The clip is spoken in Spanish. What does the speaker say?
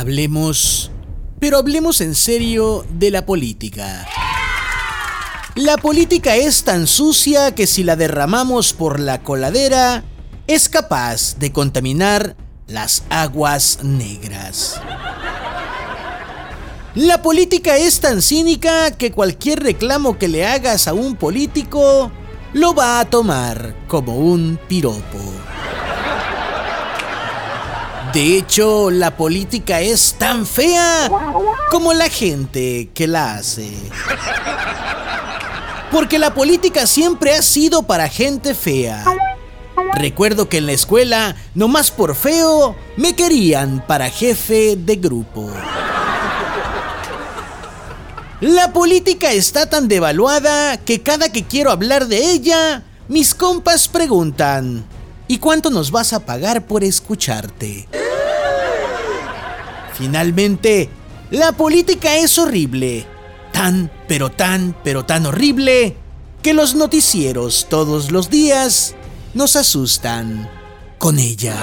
Hablemos, pero hablemos en serio de la política. La política es tan sucia que si la derramamos por la coladera, es capaz de contaminar las aguas negras. La política es tan cínica que cualquier reclamo que le hagas a un político lo va a tomar como un piropo. De hecho, la política es tan fea como la gente que la hace. Porque la política siempre ha sido para gente fea. Recuerdo que en la escuela, nomás por feo, me querían para jefe de grupo. La política está tan devaluada que cada que quiero hablar de ella, mis compas preguntan, ¿y cuánto nos vas a pagar por escucharte? Finalmente, la política es horrible, tan, pero tan, pero tan horrible, que los noticieros todos los días nos asustan con ella.